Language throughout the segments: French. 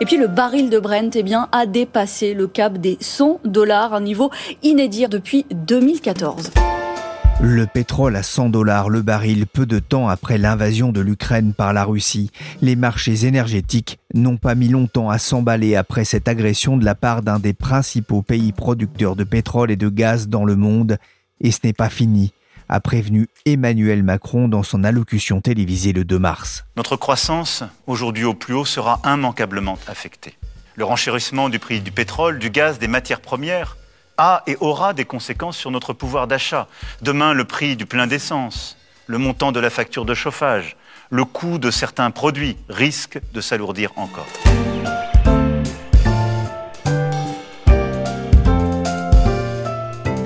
Et puis le baril de Brent eh a dépassé le cap des 100 dollars, un niveau inédit depuis 2014. Le pétrole à 100 dollars le baril peu de temps après l'invasion de l'Ukraine par la Russie. Les marchés énergétiques n'ont pas mis longtemps à s'emballer après cette agression de la part d'un des principaux pays producteurs de pétrole et de gaz dans le monde. Et ce n'est pas fini a prévenu Emmanuel Macron dans son allocution télévisée le 2 mars. Notre croissance, aujourd'hui au plus haut, sera immanquablement affectée. Le renchérissement du prix du pétrole, du gaz, des matières premières a et aura des conséquences sur notre pouvoir d'achat. Demain, le prix du plein d'essence, le montant de la facture de chauffage, le coût de certains produits risquent de s'alourdir encore.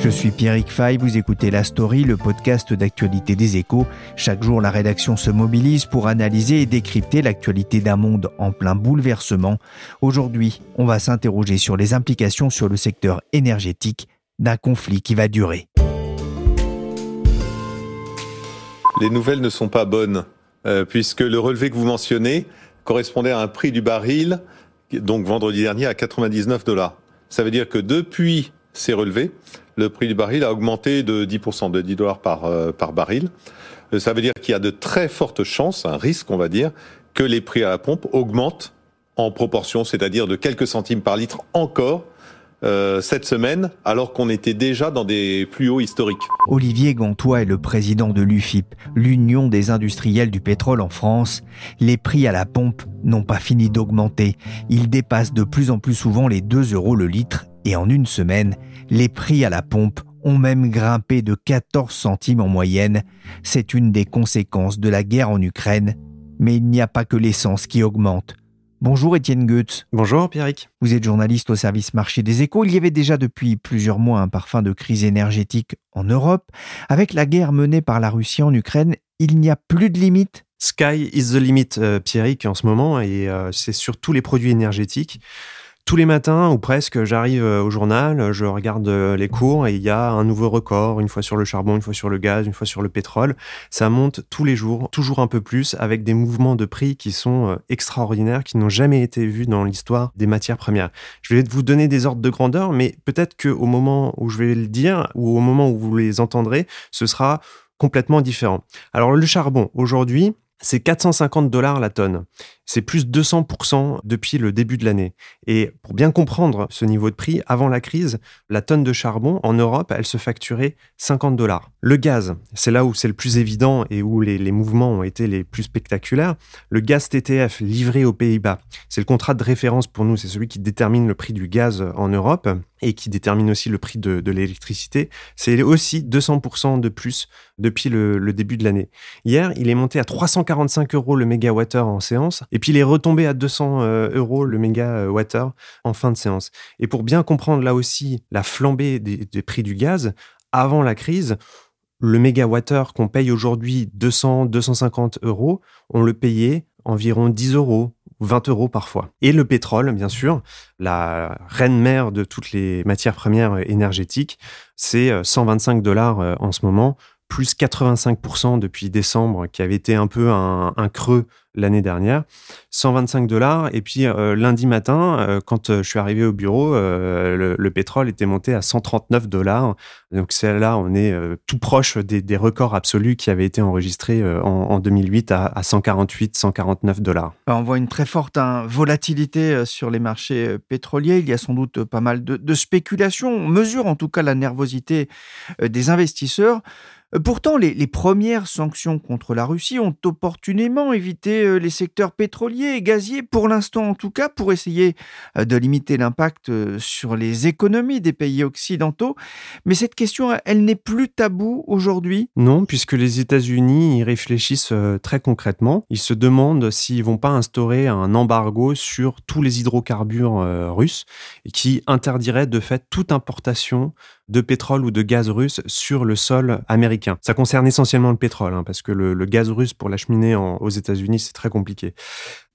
Je suis Pierrick Fay, vous écoutez La Story, le podcast d'actualité des échos. Chaque jour, la rédaction se mobilise pour analyser et décrypter l'actualité d'un monde en plein bouleversement. Aujourd'hui, on va s'interroger sur les implications sur le secteur énergétique d'un conflit qui va durer. Les nouvelles ne sont pas bonnes, euh, puisque le relevé que vous mentionnez correspondait à un prix du baril, donc vendredi dernier, à 99 dollars. Ça veut dire que depuis ces relevés, le prix du baril a augmenté de 10%, de 10 dollars par, euh, par baril. Euh, ça veut dire qu'il y a de très fortes chances, un risque on va dire, que les prix à la pompe augmentent en proportion, c'est-à-dire de quelques centimes par litre encore euh, cette semaine, alors qu'on était déjà dans des plus hauts historiques. Olivier Gantois est le président de l'UFIP, l'Union des industriels du pétrole en France. Les prix à la pompe n'ont pas fini d'augmenter. Ils dépassent de plus en plus souvent les 2 euros le litre et en une semaine, les prix à la pompe ont même grimpé de 14 centimes en moyenne. C'est une des conséquences de la guerre en Ukraine. Mais il n'y a pas que l'essence qui augmente. Bonjour Étienne Goetz. Bonjour Pierrick. Vous êtes journaliste au service marché des échos. Il y avait déjà depuis plusieurs mois un parfum de crise énergétique en Europe. Avec la guerre menée par la Russie en Ukraine, il n'y a plus de limite Sky is the limit, euh, Pierrick, en ce moment, et euh, c'est sur tous les produits énergétiques. Tous les matins, ou presque, j'arrive euh, au journal, je regarde euh, les cours et il y a un nouveau record, une fois sur le charbon, une fois sur le gaz, une fois sur le pétrole. Ça monte tous les jours, toujours un peu plus, avec des mouvements de prix qui sont euh, extraordinaires, qui n'ont jamais été vus dans l'histoire des matières premières. Je vais vous donner des ordres de grandeur, mais peut-être qu'au moment où je vais le dire, ou au moment où vous les entendrez, ce sera complètement différent. Alors le charbon, aujourd'hui, c'est 450 dollars la tonne. C'est plus 200% depuis le début de l'année. Et pour bien comprendre ce niveau de prix, avant la crise, la tonne de charbon en Europe, elle se facturait 50 dollars. Le gaz, c'est là où c'est le plus évident et où les, mouvements ont été les plus spectaculaires. Le gaz TTF livré aux Pays-Bas, c'est le contrat de référence pour nous, c'est celui qui détermine le prix du gaz en Europe et qui détermine aussi le prix de, l'électricité. C'est aussi 200% de plus depuis le, début de l'année. Hier, il est monté à 345 euros le mégawattheure en séance et puis il est retombé à 200 euh, euros le mégawattheure en fin de séance. Et pour bien comprendre là aussi la flambée des, prix du gaz, avant la crise, le mégawattheure qu'on paye aujourd'hui 200, 250 euros, on le payait environ 10 euros, 20 euros parfois. Et le pétrole, bien sûr, la reine mère de toutes les matières premières énergétiques, c'est 125 euh, dollars euh, en ce moment, plus 85% depuis décembre, qui avait été un peu un, creux l'année dernière. 125 dollars. Et puis euh, lundi matin, euh, quand euh, je suis arrivé au bureau, le, pétrole était monté à 139 dollars. Donc c'est là, on est tout proche des, records absolus qui avaient été enregistrés en, 2008 à, 148, 149 dollars. On voit une très forte hein, volatilité sur les marchés pétroliers. Il y a sans doute pas mal de, de spéculation. On mesure en tout cas la nervosité des investisseurs. Pourtant, les, premières sanctions contre la Russie ont opportunément évité euh, les secteurs pétroliers et gaziers, pour l'instant en tout cas, pour essayer euh, de limiter l'impact euh, sur les économies des pays occidentaux. Mais cette question, elle n'est plus taboue aujourd'hui? Non, puisque les États-Unis y réfléchissent très concrètement. Ils se demandent s'ils vont pas instaurer un embargo sur tous les hydrocarbures russes qui interdirait de fait toute importation de pétrole ou de gaz russe sur le sol américain. Ça concerne essentiellement le pétrole, hein, parce que le, gaz russe pour l'acheminer aux États-Unis, c'est très compliqué.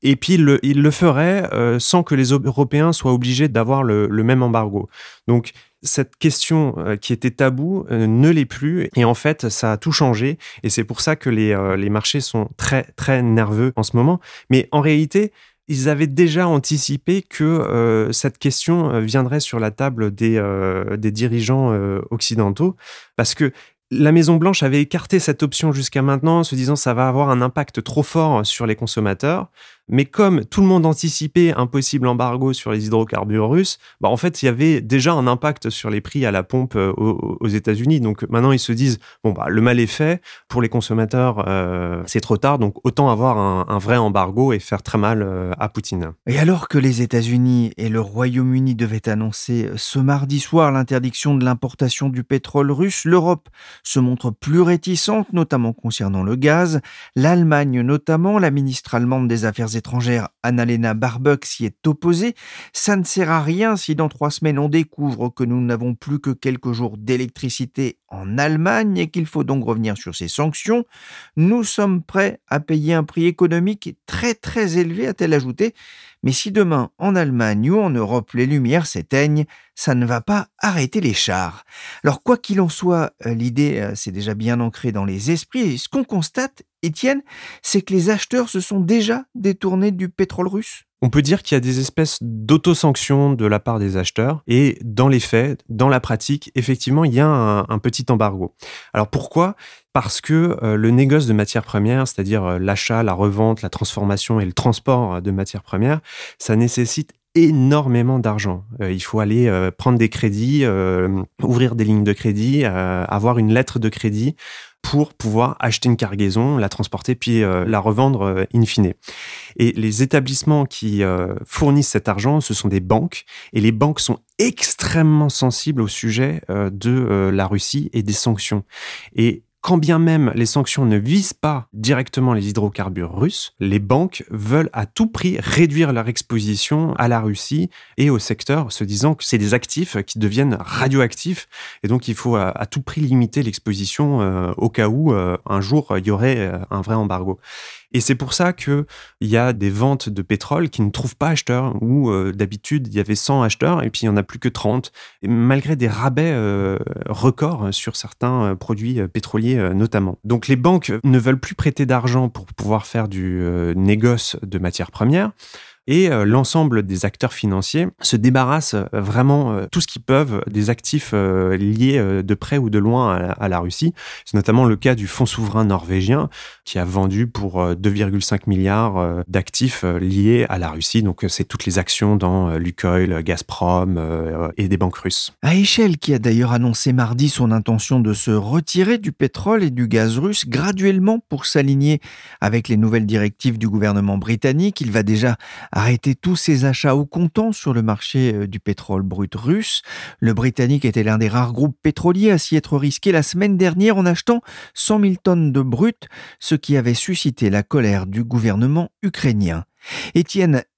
Et puis, il le, ferait euh, sans que les Européens soient obligés d'avoir le, même embargo. Donc, cette question euh, qui était taboue euh, ne l'est plus. Et en fait, ça a tout changé. Et c'est pour ça que les, les marchés sont très, très nerveux en ce moment. Mais en réalité, ils avaient déjà anticipé que euh, cette question euh, viendrait sur la table des, euh, des dirigeants occidentaux, parce que la Maison-Blanche avait écarté cette option jusqu'à maintenant, en se disant ça va avoir un impact trop fort sur les consommateurs. Mais comme tout le monde anticipait un possible embargo sur les hydrocarbures russes, bah en fait, il y avait déjà un impact sur les prix à la pompe euh, aux, États-Unis. Donc maintenant, ils se disent bon, bah, le mal est fait. Pour les consommateurs, euh, c'est trop tard. Donc autant avoir un, vrai embargo et faire très mal euh, à Poutine. Et alors que les États-Unis et le Royaume-Uni devaient annoncer ce mardi soir l'interdiction de l'importation du pétrole russe, l'Europe se montre plus réticente, notamment concernant le gaz. L'Allemagne, notamment, la ministre allemande des Affaires Annalena Baerbock s'y est opposée. Ça ne sert à rien si dans trois semaines on découvre que nous n'avons plus que quelques jours d'électricité en Allemagne et qu'il faut donc revenir sur ces sanctions. Nous sommes prêts à payer un prix économique très très élevé, a-t-elle ajouté. Mais si demain, en Allemagne ou en Europe, les lumières s'éteignent, ça ne va pas arrêter les chars. Alors quoi qu'il en soit, euh, l'idée euh, s'est déjà bien ancrée dans les esprits ce qu'on constate, Étienne, c'est que les acheteurs se sont déjà détournés du pétrole russe. On peut dire qu'il y a des espèces d'autosanctions de la part des acheteurs et dans les faits, dans la pratique, effectivement, il y a un, petit embargo. Alors pourquoi? Parce que euh, le négoce de matières premières, c'est-à-dire euh, l'achat, la revente, la transformation et le transport de matières premières, ça nécessite énormément d'argent. Euh, il faut aller prendre des crédits, ouvrir des lignes de crédit, avoir une lettre de crédit pour pouvoir acheter une cargaison, la transporter puis euh, la revendre euh, in fine. Et les établissements qui euh, fournissent cet argent, ce sont des banques et les banques sont extrêmement sensibles au sujet de la Russie et des sanctions. Et quand bien même les sanctions ne visent pas directement les hydrocarbures russes, les banques veulent à tout prix réduire leur exposition à la Russie et au secteur, se disant que c'est des actifs qui deviennent radioactifs et donc il faut à, tout prix limiter l'exposition euh, au cas où euh, un jour il y aurait euh, un vrai embargo. Et c'est pour ça qu'il y a des ventes de pétrole qui ne trouvent pas acheteurs, où euh, d'habitude il y avait 100 acheteurs et puis il n'y en a plus que 30, et malgré des rabais euh, records sur certains euh, produits pétroliers notamment. Donc les banques ne veulent plus prêter d'argent pour pouvoir faire du négoce de matières premières et euh, l'ensemble des acteurs financiers se débarrassent euh, vraiment euh, tout ce qu'ils peuvent des actifs liés de près ou de loin à la, Russie. C'est notamment le cas du fonds souverain norvégien qui a vendu pour 2,5 milliards d'actifs liés à la Russie. Donc c'est toutes les actions dans Lukoil, Gazprom et des banques russes. Aishel qui a d'ailleurs annoncé mardi son intention de se retirer du pétrole et du gaz russe graduellement pour s'aligner avec les nouvelles directives du gouvernement britannique. Il va déjà arrêter tous ses achats au comptant sur le marché euh, du pétrole brut russe. Le Britannique était l'un des rares groupes pétroliers à s'y être risqué la semaine dernière en achetant 100 000 tonnes de brut, ce qui avait suscité la colère du gouvernement ukrainien.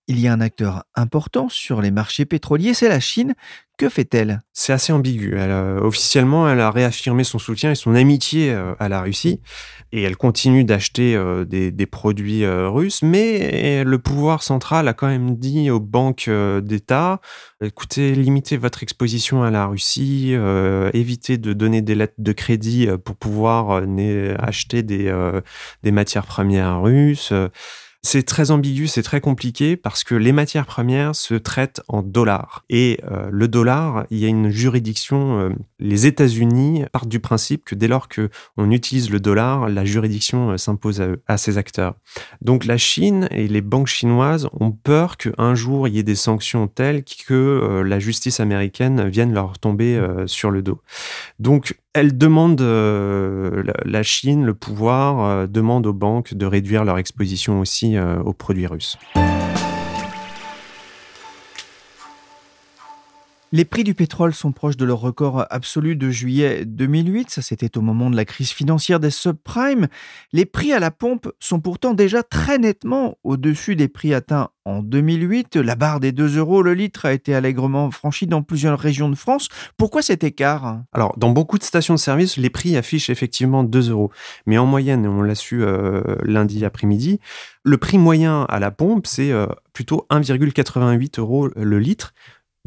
Il y a un acteur important sur les marchés pétroliers, c'est la Chine, que fait-elle? C'est assez ambigu. officiellement, elle a réaffirmé son soutien et son amitié euh, à la Russie et elle continue d'acheter euh, des, produits euh, russes, mais le pouvoir central a quand même dit aux banques d'État, écoutez, limitez votre exposition à la Russie, évitez de donner des lettres de crédit pour pouvoir acheter des matières premières russes. C'est très ambigu, c'est très compliqué parce que les matières premières se traitent en dollars. Et euh, le dollar, il y a une juridiction. Euh, les États-Unis partent du principe que dès lors que on utilise le dollar, la juridiction euh, s'impose à, ces acteurs. Donc la Chine et les banques chinoises ont peur qu'un jour il y ait des sanctions telles que la justice américaine vienne leur tomber sur le dos. Donc Elle demande, la Chine, le pouvoir, demande aux banques de réduire leur exposition aussi aux produits russes. Les prix du pétrole sont proches de leur record absolu de juillet 2008. Ça, c'était au moment de la crise financière des subprimes. Les prix à la pompe sont pourtant déjà très nettement au-dessus des prix atteints en 2008. La barre des 2 euros le litre a été allègrement franchie dans plusieurs régions de France. Pourquoi cet écart? Alors, dans beaucoup de stations de service, les prix affichent effectivement 2 euros. Mais en moyenne, on l'a su euh, lundi après-midi, le prix moyen à la pompe, c'est euh, plutôt 1,88 euros le litre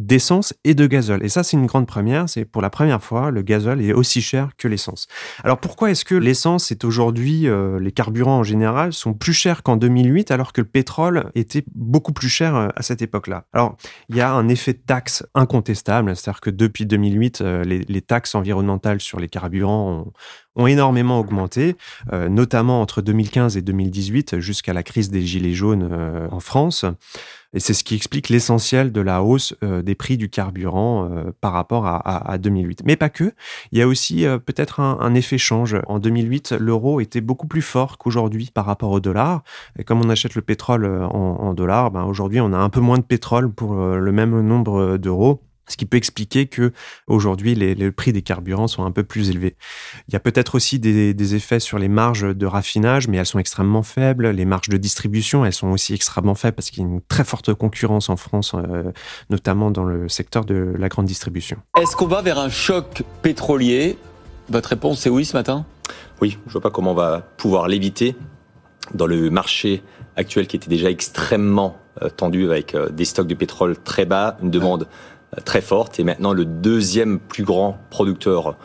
d'essence et de gazole. Et ça, c'est une grande première. C'est pour la première fois, le gazole est aussi cher que l'essence. Alors pourquoi est-ce que l'essence est aujourd'hui, euh, les carburants en général, sont plus chers qu'en 2008 alors que le pétrole était beaucoup plus cher euh, à cette époque-là? Alors, il y a un effet de taxe incontestable. C'est-à-dire que depuis 2008, euh, les, les, taxes environnementales sur les carburants ont, énormément augmenté, notamment entre 2015 et 2018, jusqu'à la crise des Gilets jaunes en France. Et c'est ce qui explique l'essentiel de la hausse euh, des prix du carburant par rapport à, 2008. Mais pas que. Il y a aussi peut-être un, effet change. En 2008, l'euro était beaucoup plus fort qu'aujourd'hui par rapport au dollar. Et comme on achète le pétrole en, dollars, ben aujourd'hui, on a un peu moins de pétrole pour le même nombre d'euros. Ce qui peut expliquer que aujourd'hui les, prix des carburants sont un peu plus élevés. Il y a peut-être aussi des, effets sur les marges de raffinage, mais elles sont extrêmement faibles. Les marges de distribution, elles sont aussi extrêmement faibles parce qu'il y a une très forte concurrence en France, euh, notamment dans le secteur de la grande distribution. Est-ce qu'on va vers un choc pétrolier? Votre réponse est oui ce matin? Oui, je vois pas comment on va pouvoir l'éviter dans le marché actuel qui était déjà extrêmement euh, tendu avec euh, des stocks de pétrole très bas, une demande très forte et maintenant le deuxième plus grand producteur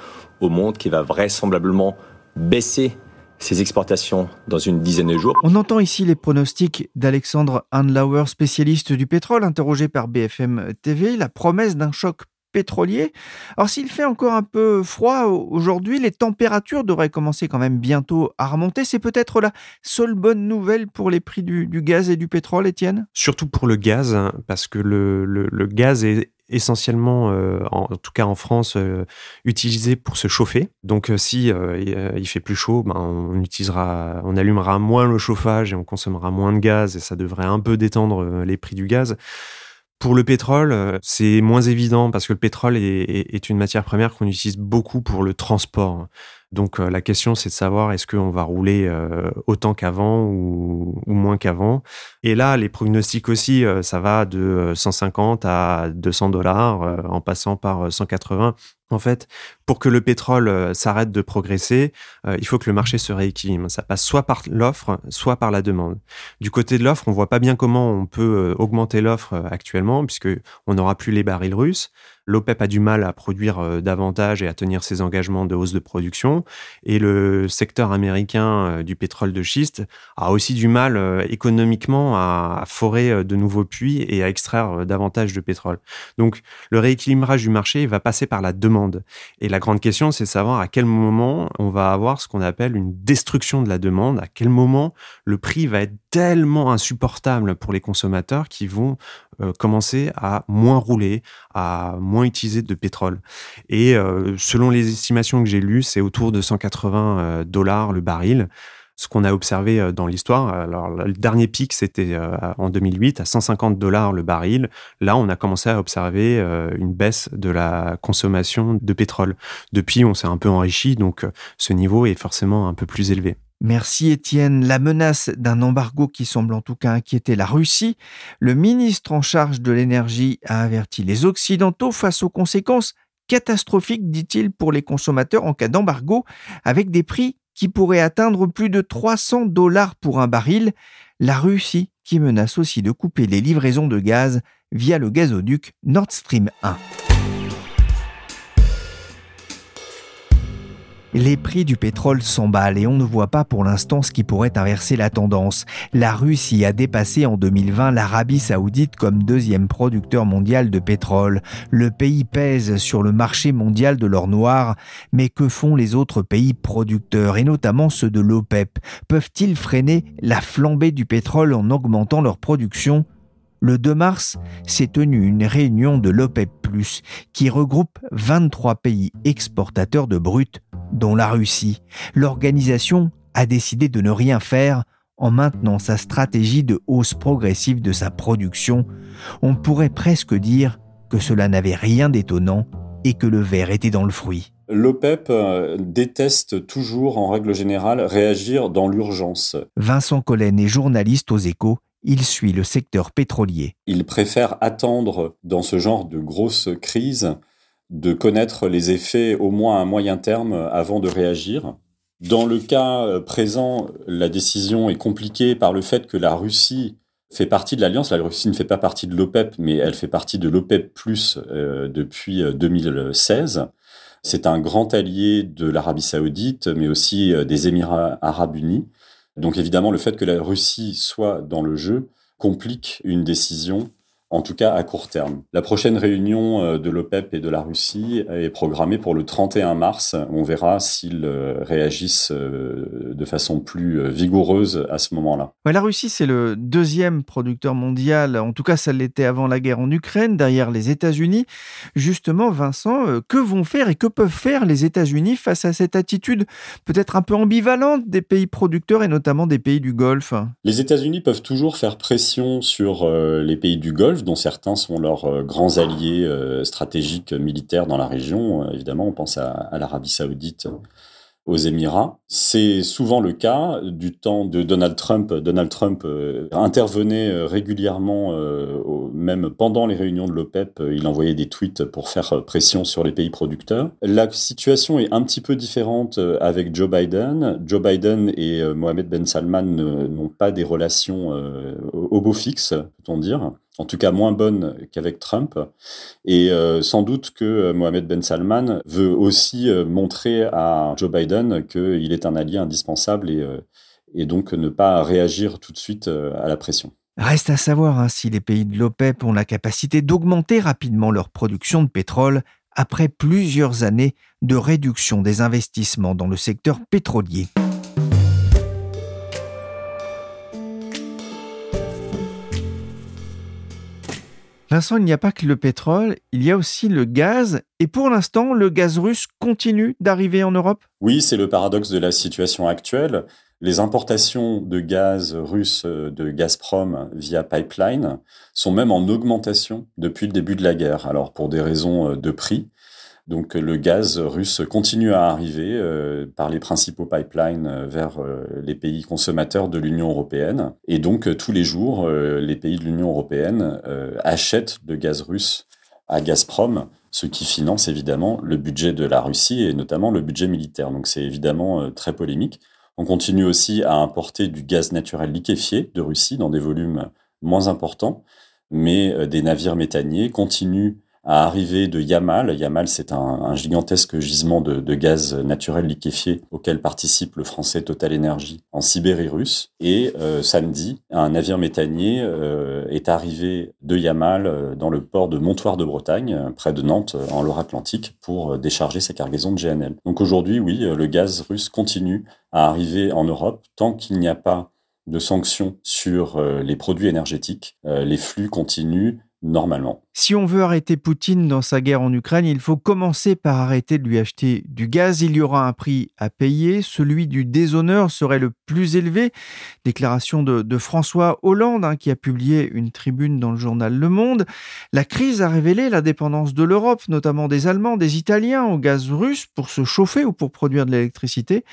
au monde qui va vraisemblablement baisser ses exportations dans une dizaine de jours. On entend ici les pronostics d'Alexandre Hanlauer, spécialiste du pétrole, interrogé par BFM TV, la promesse d'un choc pétrolier. Alors s'il fait encore un peu froid aujourd'hui, les températures devraient commencer quand même bientôt à remonter. C'est peut-être la seule bonne nouvelle pour les prix du, gaz et du pétrole, Étienne? Surtout pour le gaz, hein, parce que le, le gaz est essentiellement, euh, en, tout cas en France, euh, utilisé pour se chauffer. Donc euh, si il fait plus chaud, ben, on utilisera, on allumera moins le chauffage et on consommera moins de gaz et ça devrait un peu détendre les prix du gaz. Pour le pétrole, c'est moins évident parce que le pétrole est une matière première qu'on utilise beaucoup pour le transport. Donc euh, la question, c'est de savoir est-ce qu'on va rouler euh, autant qu'avant ou, moins qu'avant? Et là, les pronostics aussi, euh, ça va de 150 à 200 dollars en passant par 180. En fait, pour que le pétrole s'arrête de progresser, il faut que le marché se rééquilibre. Ça passe soit par l'offre, soit par la demande. Du côté de l'offre, on voit pas bien comment on peut augmenter l'offre actuellement, puisque on n'aura plus les barils russes. L'OPEP a du mal à produire euh, davantage et à tenir ses engagements de hausse de production. Et le secteur américain euh, du pétrole de schiste a aussi du mal euh, économiquement à forer de nouveaux puits et à extraire davantage de pétrole. Donc le rééquilibrage du marché va passer par la demande. Et la grande question, c'est de savoir à quel moment on va avoir ce qu'on appelle une destruction de la demande, à quel moment le prix va être tellement insupportable pour les consommateurs qui vont commencer à moins rouler, à moins utiliser de pétrole. Et euh, selon les estimations que j'ai lues, c'est autour de 180 euh, dollars le baril ce qu'on a observé euh, dans l'histoire. Alors, le dernier pic, c'était en 2008 à 150 dollars le baril. Là, on a commencé à observer une baisse de la consommation de pétrole. Depuis, on s'est un peu enrichi, donc ce niveau est forcément un peu plus élevé. Merci Étienne. La menace d'un embargo qui semble en tout cas inquiéter la Russie, le ministre en charge de l'énergie a averti les Occidentaux face aux conséquences catastrophiques, dit-il, pour les consommateurs en cas d'embargo, avec des prix qui pourraient atteindre plus de 300 dollars pour un baril. La Russie qui menace aussi de couper les livraisons de gaz via le gazoduc Nord Stream 1. Les prix du pétrole s'emballent et on ne voit pas pour l'instant ce qui pourrait inverser la tendance. La Russie a dépassé en 2020 l'Arabie saoudite comme deuxième producteur mondial de pétrole. Le pays pèse sur le marché mondial de l'or noir, mais que font les autres pays producteurs et notamment ceux de l'OPEP Peuvent-ils freiner la flambée du pétrole en augmentant leur production? Le 2 mars s'est tenue une réunion de l'OPEP+, qui regroupe 23 pays exportateurs de brut, dont la Russie. L'organisation a décidé de ne rien faire en maintenant sa stratégie de hausse progressive de sa production. On pourrait presque dire que cela n'avait rien d'étonnant et que le verre était dans le fruit. L'OPEP euh, déteste toujours, en règle générale, réagir dans l'urgence. Vincent Collen est journaliste aux échos. Il suit le secteur pétrolier. Il préfère attendre, dans ce genre de grosse crise, de connaître les effets au moins à moyen terme avant de réagir. Dans le cas euh, présent, la décision est compliquée par le fait que la Russie fait partie de l'alliance. La Russie ne fait pas partie de l'OPEP, mais elle fait partie de l'OPEP plus euh, depuis 2016. Euh, C'est un grand allié de l'Arabie saoudite, mais aussi des Émirats arabes unis. Donc évidemment, le fait que la Russie soit dans le jeu complique une décision en tout cas à court terme. La prochaine réunion euh, de l'OPEP et de la Russie est programmée pour le 31 mars. On verra s'ils euh, réagissent euh, de façon plus vigoureuse à ce moment-là. la Russie, c'est le deuxième producteur mondial, en tout cas ça l'était avant la guerre en Ukraine, derrière les États-Unis. Justement, Vincent, que vont faire et que peuvent faire les États-Unis face à cette attitude peut-être un peu ambivalente des pays producteurs et notamment des pays du Golfe? Les États-Unis peuvent toujours faire pression sur les pays du Golfe dont certains sont leurs euh, grands alliés euh, stratégiques militaires dans la région. Euh, évidemment, on pense à l'Arabie saoudite aux Émirats. C'est souvent le cas du temps de Donald Trump. Donald Trump euh, intervenait euh, régulièrement, euh, même pendant les réunions de l'OPEP, il envoyait des tweets pour faire pression sur les pays producteurs. La situation est un petit peu différente avec Joe Biden. Joe Biden et Mohamed Ben Salman n'ont pas des relations au beau fixe, peut-on dire en tout cas moins bonne qu'avec Trump. Et euh, sans doute que euh, Mohamed Ben Salman veut aussi euh, montrer à Joe Biden qu'il est un allié indispensable et, donc ne pas réagir tout de suite à la pression. Reste à savoir hein, si les pays de l'OPEP ont la capacité d'augmenter rapidement leur production de pétrole après plusieurs années de réduction des investissements dans le secteur pétrolier. Vincent, il n'y a pas que le pétrole, il y a aussi le gaz. Et pour l'instant, le gaz russe continue d'arriver en Europe? Oui, c'est le paradoxe de la situation actuelle. Les importations de gaz russe de Gazprom via pipeline sont même en augmentation depuis le début de la guerre. Alors pour des raisons de prix, donc le gaz russe continue à arriver euh, par les principaux pipelines euh, vers euh, les pays consommateurs de l'Union européenne. Et donc tous les jours, les pays de l'Union européenne achètent de gaz russe à Gazprom, ce qui finance évidemment le budget de la Russie et notamment le budget militaire. Donc c'est évidemment très polémique. On continue aussi à importer du gaz naturel liquéfié de Russie dans des volumes moins importants, mais des navires méthaniers continuent à arriver de Yamal. Yamal, c'est un, gigantesque gisement de, gaz naturel liquéfié auquel participe le français Total Energy en Sibérie russe. Et euh, samedi, un navire méthanier euh, est arrivé de Yamal euh, dans le port de Montoire de Bretagne, près de Nantes, en Loire-Atlantique, pour décharger sa cargaison de GNL. Donc aujourd'hui, oui, le gaz russe continue à arriver en Europe tant qu'il n'y a pas de sanctions sur les produits énergétiques. les flux continuent normalement. Si on veut arrêter Poutine dans sa guerre en Ukraine, il faut commencer par arrêter de lui acheter du gaz. Il y aura un prix à payer. Celui du déshonneur serait le plus élevé. Déclaration de, François Hollande, hein, qui a publié une tribune dans le journal Le Monde. La crise a révélé la dépendance de l'Europe, notamment des Allemands, des Italiens, au gaz russe pour se chauffer ou pour produire de l'électricité.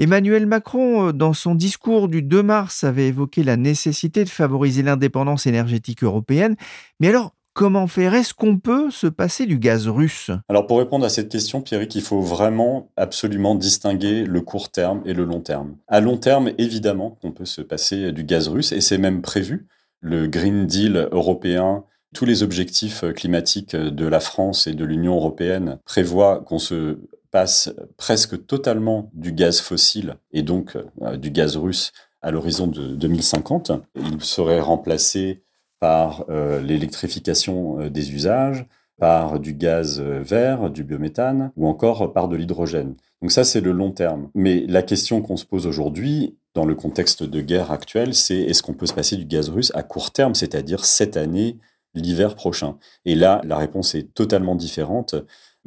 Emmanuel Macron, euh, dans son discours du 2 mars, avait évoqué la nécessité de favoriser l'indépendance énergétique européenne. Mais alors, Comment faire? Est-ce qu'on peut se passer du gaz russe? Alors pour répondre à cette question, Pierrick, il faut vraiment absolument distinguer le court terme et le long terme. À long terme, évidemment, on peut se passer du gaz russe et c'est même prévu. Le Green Deal européen, tous les objectifs climatiques de la France et de l'Union européenne prévoient qu'on se passe presque totalement du gaz fossile et donc euh, du gaz russe à l'horizon de 2050. Il serait remplacé par euh, l'électrification euh, des usages, par du gaz euh, vert, du biométhane, ou encore par de l'hydrogène. Donc ça, c'est le long terme. Mais la question qu'on se pose aujourd'hui, dans le contexte de guerre actuelle, c'est est-ce qu'on peut se passer du gaz russe à court terme, c'est-à-dire cette année, l'hiver prochain? Et là, la réponse est totalement différente.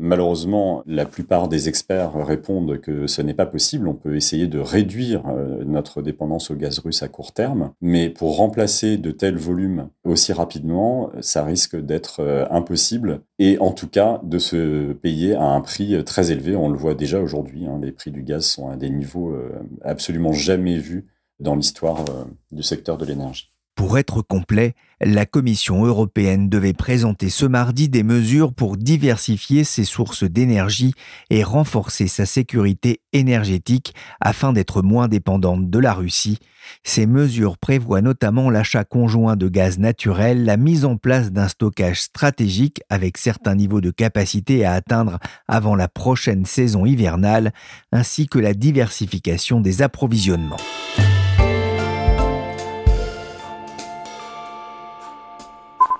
Malheureusement, la plupart des experts répondent que ce n'est pas possible. On peut essayer de réduire euh, notre dépendance au gaz russe à court terme, mais pour remplacer de tels volumes aussi rapidement, ça risque d'être euh, impossible et en tout cas de se payer à un prix très élevé. On le voit déjà aujourd'hui, hein. les prix du gaz sont à des niveaux euh, absolument jamais vus dans l'histoire du secteur de l'énergie. Pour être complet, la Commission européenne devait présenter ce mardi des mesures pour diversifier ses sources d'énergie et renforcer sa sécurité énergétique afin d'être moins dépendante de la Russie. Ces mesures prévoient notamment l'achat conjoint de gaz naturel, la mise en place d'un stockage stratégique avec certains niveaux de capacité à atteindre avant la prochaine saison hivernale, ainsi que la diversification des approvisionnements.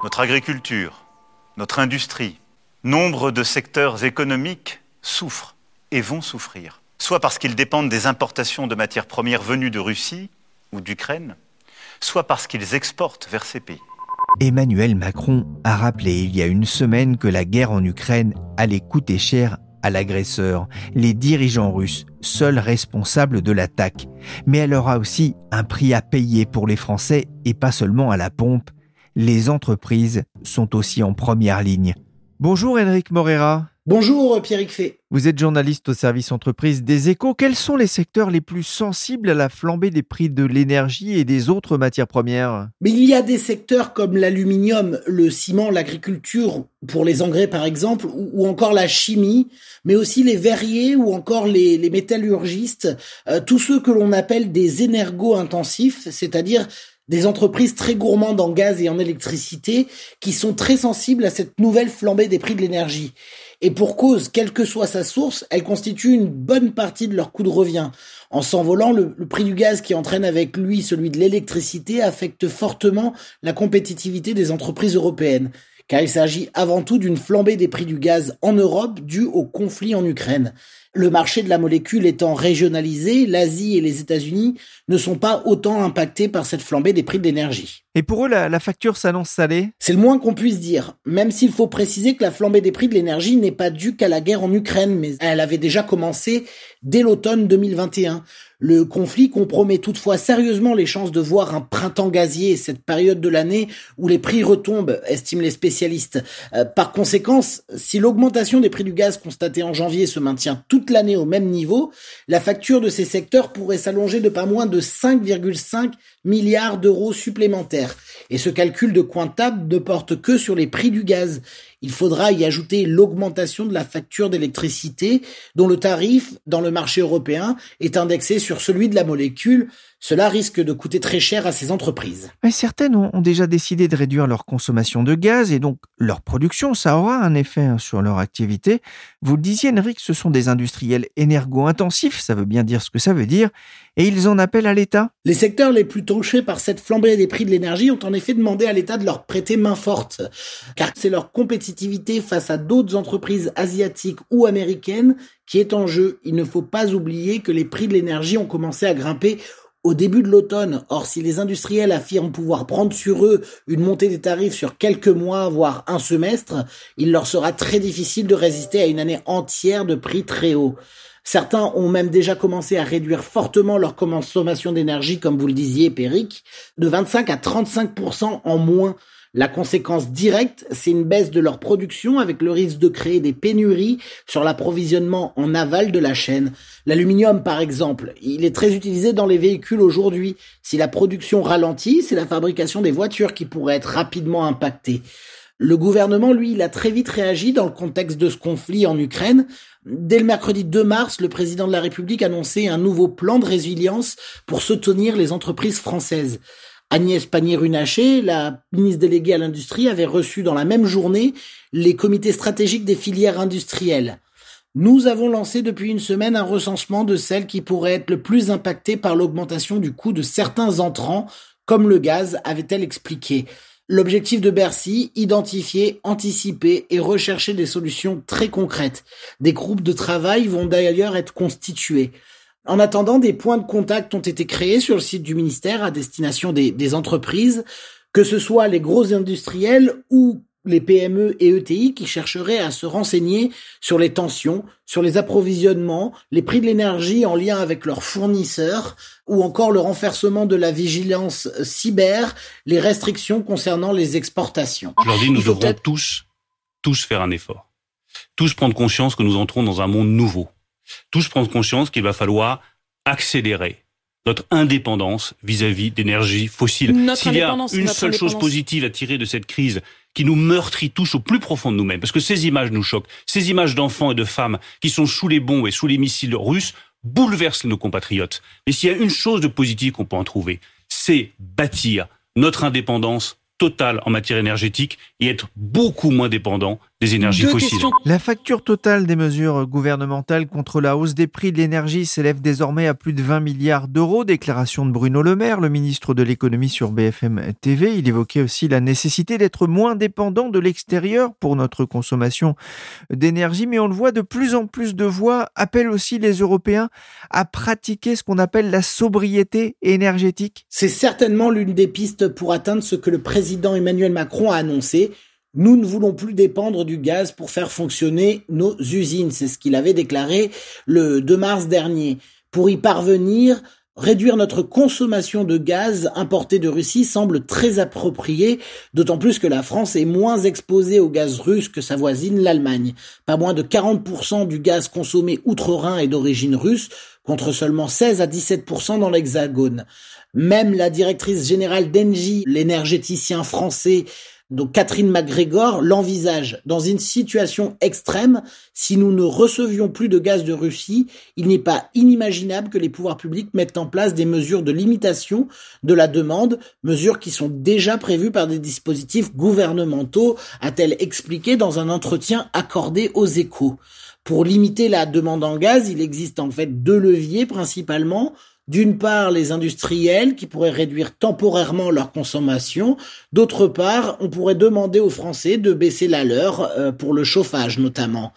Notre agriculture, notre industrie, nombre de secteurs économiques souffrent et vont souffrir, soit parce qu'ils dépendent des importations de matières premières venues de Russie ou d'Ukraine, soit parce qu'ils exportent vers ces pays. Emmanuel Macron a rappelé il y a une semaine que la guerre en Ukraine allait coûter cher à l'agresseur, les dirigeants russes, seuls responsables de l'attaque. Mais elle aura aussi un prix à payer pour les Français et pas seulement à la pompe les entreprises sont aussi en première ligne. Bonjour Enric Morera. Bonjour Pierrick Fay. Vous êtes journaliste au service entreprise des échos. Quels sont les secteurs les plus sensibles à la flambée des prix de l'énergie et des autres matières premières? Mais il y a des secteurs comme l'aluminium, le ciment, l'agriculture, pour les engrais par exemple, ou, encore la chimie, mais aussi les verriers ou encore les, métallurgistes, euh, tous ceux que l'on appelle des énergo-intensifs, c'est-à-dire des entreprises très gourmandes en gaz et en électricité qui sont très sensibles à cette nouvelle flambée des prix de l'énergie. Et pour cause, quelle que soit sa source, elle constitue une bonne partie de leur coût de revient. En s'envolant, le, le, prix du gaz qui entraîne avec lui celui de l'électricité affecte fortement la compétitivité des entreprises européennes, car il s'agit avant tout d'une flambée des prix du gaz en Europe due au conflit en Ukraine. Le marché de la molécule étant régionalisé, l'Asie et les États-Unis ne sont pas autant impactés par cette flambée des prix de l'énergie. Et pour eux, la, facture s'annonce salée C'est le moins qu'on puisse dire, même s'il faut préciser que la flambée des prix de l'énergie n'est pas due qu'à la guerre en Ukraine, mais elle avait déjà commencé dès l'automne 2021. Le conflit compromet toutefois sérieusement les chances de voir un printemps gazier, cette période de l'année où les prix retombent, estiment les spécialistes. Euh, par conséquent, si l'augmentation des prix du gaz constatée en janvier se maintient toute l'année au même niveau, la facture de ces secteurs pourrait s'allonger de pas moins de 5,5 milliards d'euros supplémentaires. Et ce calcul de comptable ne porte que sur les prix du gaz. Il faudra y ajouter l'augmentation de la facture d'électricité, dont le tarif dans le marché européen est indexé sur celui de la molécule, cela risque de coûter très cher à ces entreprises. Mais certaines ont déjà décidé de réduire leur consommation de gaz et donc leur production. Ça aura un effet hein, sur leur activité. Vous le disiez, Enric, ce sont des industriels énergo-intensifs, ça veut bien dire ce que ça veut dire, et ils en appellent à l'État. Les secteurs les plus touchés par cette flambée des prix de l'énergie ont en effet demandé à l'État de leur prêter main forte, car c'est leur compétitivité face à d'autres entreprises asiatiques ou américaines qui est en jeu. Il ne faut pas oublier que les prix de l'énergie ont commencé à grimper au début de l'automne. Or, si les industriels affirment pouvoir prendre sur eux une montée des tarifs sur quelques mois, voire un semestre, il leur sera très difficile de résister à une année entière de prix très hauts. Certains ont même déjà commencé à réduire fortement leur consommation d'énergie, comme vous le disiez, Péric, de 25 à 35% en moins la conséquence directe, c'est une baisse de leur production avec le risque de créer des pénuries sur l'approvisionnement en aval de la chaîne. L'aluminium, par exemple, il est très utilisé dans les véhicules aujourd'hui. Si la production ralentit, c'est la fabrication des voitures qui pourrait être rapidement impactée. Le gouvernement, lui, il a très vite réagi dans le contexte de ce conflit en Ukraine. Dès le mercredi 2 mars, le président de la République annonçait un nouveau plan de résilience pour soutenir les entreprises françaises. Agnès Pannier-Runacher, la ministre déléguée à l'industrie, avait reçu dans la même journée les comités stratégiques des filières industrielles. Nous avons lancé depuis une semaine un recensement de celles qui pourraient être le plus impactées par l'augmentation du coût de certains entrants, comme le gaz, avait-elle expliqué. L'objectif de Bercy, identifier, anticiper et rechercher des solutions très concrètes. Des groupes de travail vont d'ailleurs être constitués. En attendant, des points de contact ont été créés sur le site du ministère à destination des, entreprises. que ce soit les gros industriels ou les PME et ETI qui chercheraient à se renseigner sur les tensions, sur les approvisionnements, les prix de l'énergie en lien avec leurs fournisseurs, ou encore le renversement de la vigilance cyber, les restrictions concernant les exportations. Je leur dis, nous devrons tous, tous faire un effort. Tous prendre conscience que nous entrons dans un monde nouveau. Tous prendre conscience qu'il va falloir accélérer notre indépendance vis-à-vis d'énergie fossile. S'il y a une seule chose positive à tirer de cette crise qui nous meurtrit tous au plus profond de nous-mêmes, parce que ces images nous choquent, ces images d'enfants et de femmes qui sont sous les bombes et sous les missiles russes bouleversent nos compatriotes. Et s'il y a une chose de positive qu'on peut en trouver, c'est bâtir notre indépendance totale en matière énergétique et être beaucoup moins dépendant des énergies fossiles. La facture totale des mesures gouvernementales contre la hausse des prix de l'énergie s'élève désormais à plus de 20 milliards d'euros. Déclaration de Bruno Le Maire, le ministre de l'économie sur BFM TV. Il évoquait aussi la nécessité d'être moins dépendant de l'extérieur pour notre consommation d'énergie. Mais on le voit, de plus en plus de voix appellent aussi les Européens à pratiquer ce qu'on appelle la sobriété énergétique. C'est certainement l'une des pistes pour atteindre ce que le président Emmanuel Macron a annoncé nous ne voulons plus dépendre du gaz pour faire fonctionner nos usines. C'est ce qu'il avait déclaré le 2 mars dernier. Pour y parvenir, réduire notre consommation de gaz importé de Russie semble très approprié, d'autant plus que la France est moins exposée au gaz russe que sa voisine l'Allemagne. Pas moins de 40% du gaz consommé outre-Rhin est d'origine russe, contre seulement 16 à 17% dans l'Hexagone. Même la directrice générale d'Engie, l'énergéticien français donc Catherine McGregor l'envisage. Dans une situation extrême, si nous ne recevions plus de gaz de Russie, il n'est pas inimaginable que les pouvoirs publics mettent en place des mesures de limitation de la demande, mesures qui sont déjà prévues par des dispositifs gouvernementaux, a-t-elle expliqué dans un entretien accordé aux échos. Pour limiter la demande en gaz, il existe en fait deux leviers principalement. D'une part, les industriels qui pourraient réduire temporairement leur consommation. D'autre part, on pourrait demander aux Français de baisser la leur euh, pour le chauffage notamment.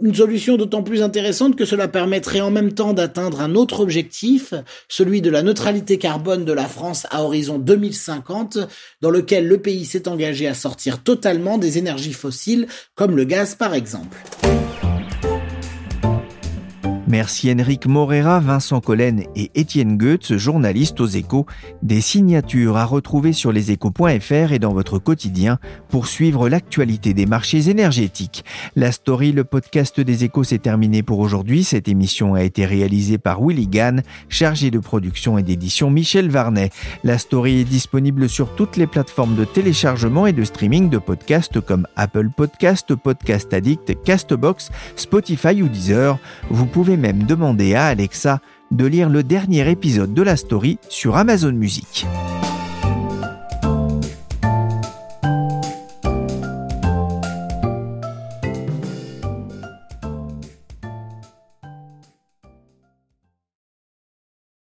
Une solution d'autant plus intéressante que cela permettrait en même temps d'atteindre un autre objectif, celui de la neutralité carbone de la France à horizon 2050, dans lequel le pays s'est engagé à sortir totalement des énergies fossiles, comme le gaz par exemple. Merci Enrique Morera, Vincent Collen et Étienne Goetz, journalistes aux échos. Des signatures à retrouver sur leséchos.fr et dans votre quotidien pour suivre l'actualité des marchés énergétiques. La story, le podcast des échos, s'est terminé pour aujourd'hui. Cette émission a été réalisée par Willy Gann, chargé de production et d'édition Michel Varnet. La story est disponible sur toutes les plateformes de téléchargement et de streaming de podcasts comme Apple Podcast, Podcast Addict, Castbox, Spotify ou Deezer. Vous pouvez même demander à Alexa de lire le dernier épisode de la story sur Amazon Music.